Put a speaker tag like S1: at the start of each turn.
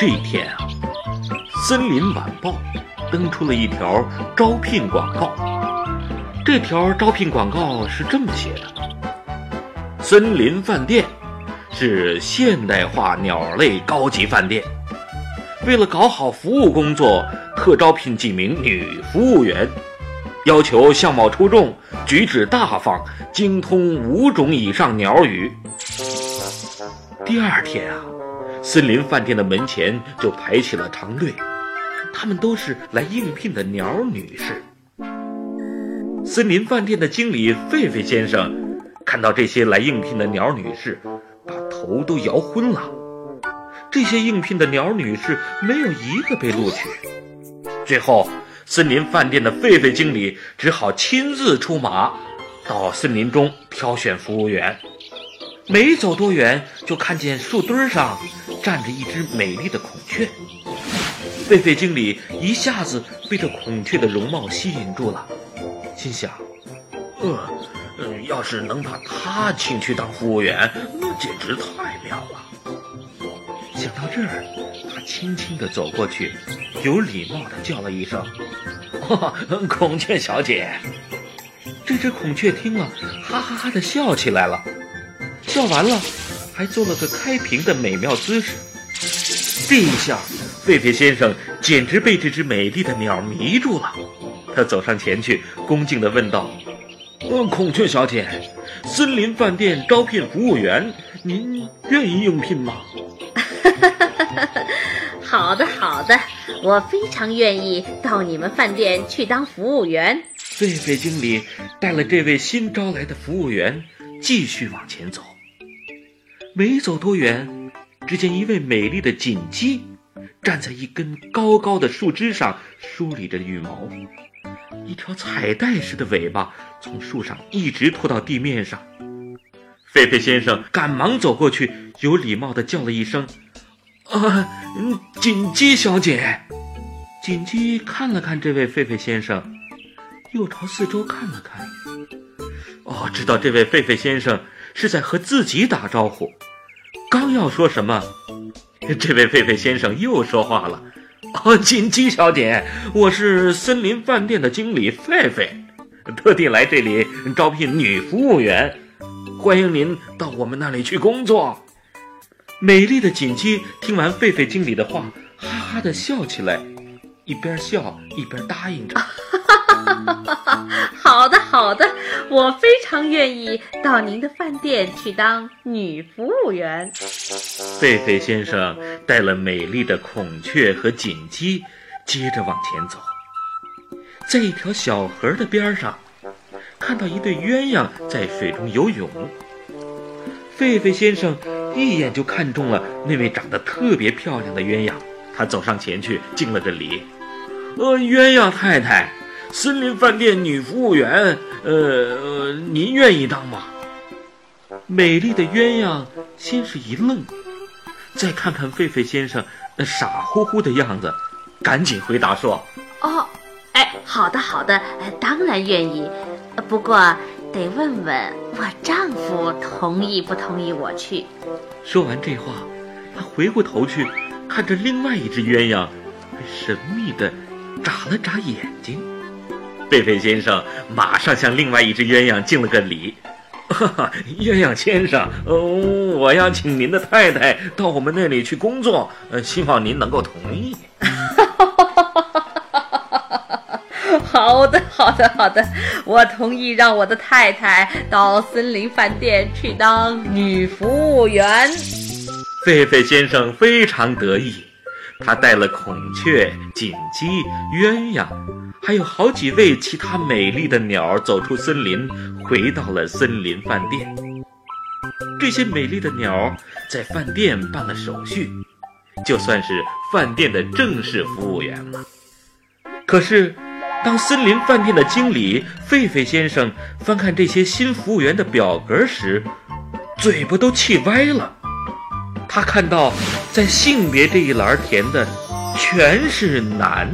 S1: 这一天啊，《森林晚报》登出了一条招聘广告。这条招聘广告是这么写的：“森林饭店是现代化鸟类高级饭店，为了搞好服务工作，特招聘几名女服务员，要求相貌出众、举止大方、精通五种以上鸟语。”第二天啊。森林饭店的门前就排起了长队，他们都是来应聘的鸟女士。森林饭店的经理狒狒先生看到这些来应聘的鸟女士，把头都摇昏了。这些应聘的鸟女士没有一个被录取。最后，森林饭店的狒狒经理只好亲自出马，到森林中挑选服务员。没走多远，就看见树墩上站着一只美丽的孔雀。狒狒经理一下子被这孔雀的容貌吸引住了，心想：“呃，嗯，要是能把它请去当服务员，那简直太妙了。”想到这儿，他轻轻地走过去，有礼貌地叫了一声：“孔雀小姐。”这只孔雀听了，哈哈哈的笑起来了。笑完了，还做了个开屏的美妙姿势。这一下，狒狒先生简直被这只美丽的鸟迷住了。他走上前去，恭敬地问道：“呃，孔雀小姐，森林饭店招聘服务员，您愿意应聘吗？”“
S2: 好的，好的，我非常愿意到你们饭店去当服务员。”
S1: 狒狒经理带了这位新招来的服务员继续往前走。没走多远，只见一位美丽的锦鸡站在一根高高的树枝上梳理着羽毛，一条彩带似的尾巴从树上一直拖到地面上。狒狒先生赶忙走过去，有礼貌地叫了一声：“啊，锦鸡小姐。”锦鸡看了看这位狒狒先生，又朝四周看了看。哦，知道这位狒狒先生。是在和自己打招呼，刚要说什么，这位狒狒先生又说话了：“哦，锦鸡小姐，我是森林饭店的经理狒狒，特地来这里招聘女服务员，欢迎您到我们那里去工作。”美丽的锦鸡听完狒狒经理的话，哈哈的笑起来，一边笑一边答应着。
S2: 哈 哈好的，好的，我非常愿意到您的饭店去当女服务员。
S1: 狒狒先生带了美丽的孔雀和锦鸡，接着往前走，在一条小河的边上，看到一对鸳鸯在水中游泳。狒狒先生一眼就看中了那位长得特别漂亮的鸳鸯，他走上前去敬了个礼：“呃，鸳鸯太太。”森林饭店女服务员，呃，您愿意当吗？美丽的鸳鸯先是一愣，再看看狒狒先生那傻乎乎的样子，赶紧回答说：“
S2: 哦，哎，好的，好的，当然愿意。不过得问问我丈夫同意不同意我去。”
S1: 说完这话，他回过头去看着另外一只鸳鸯，神秘的眨了眨眼睛。狒狒先生马上向另外一只鸳鸯敬了个礼：“哈哈，鸳鸯先生，哦，我要请您的太太到我们那里去工作，呃，希望您能够同意。”“
S2: 好的，好的，好的，我同意让我的太太到森林饭店去当女服务员。”
S1: 狒狒先生非常得意，他带了孔雀、锦鸡、鸳鸯。还有好几位其他美丽的鸟走出森林，回到了森林饭店。这些美丽的鸟在饭店办了手续，就算是饭店的正式服务员了。可是，当森林饭店的经理狒狒先生翻看这些新服务员的表格时，嘴巴都气歪了。他看到，在性别这一栏填的全是男。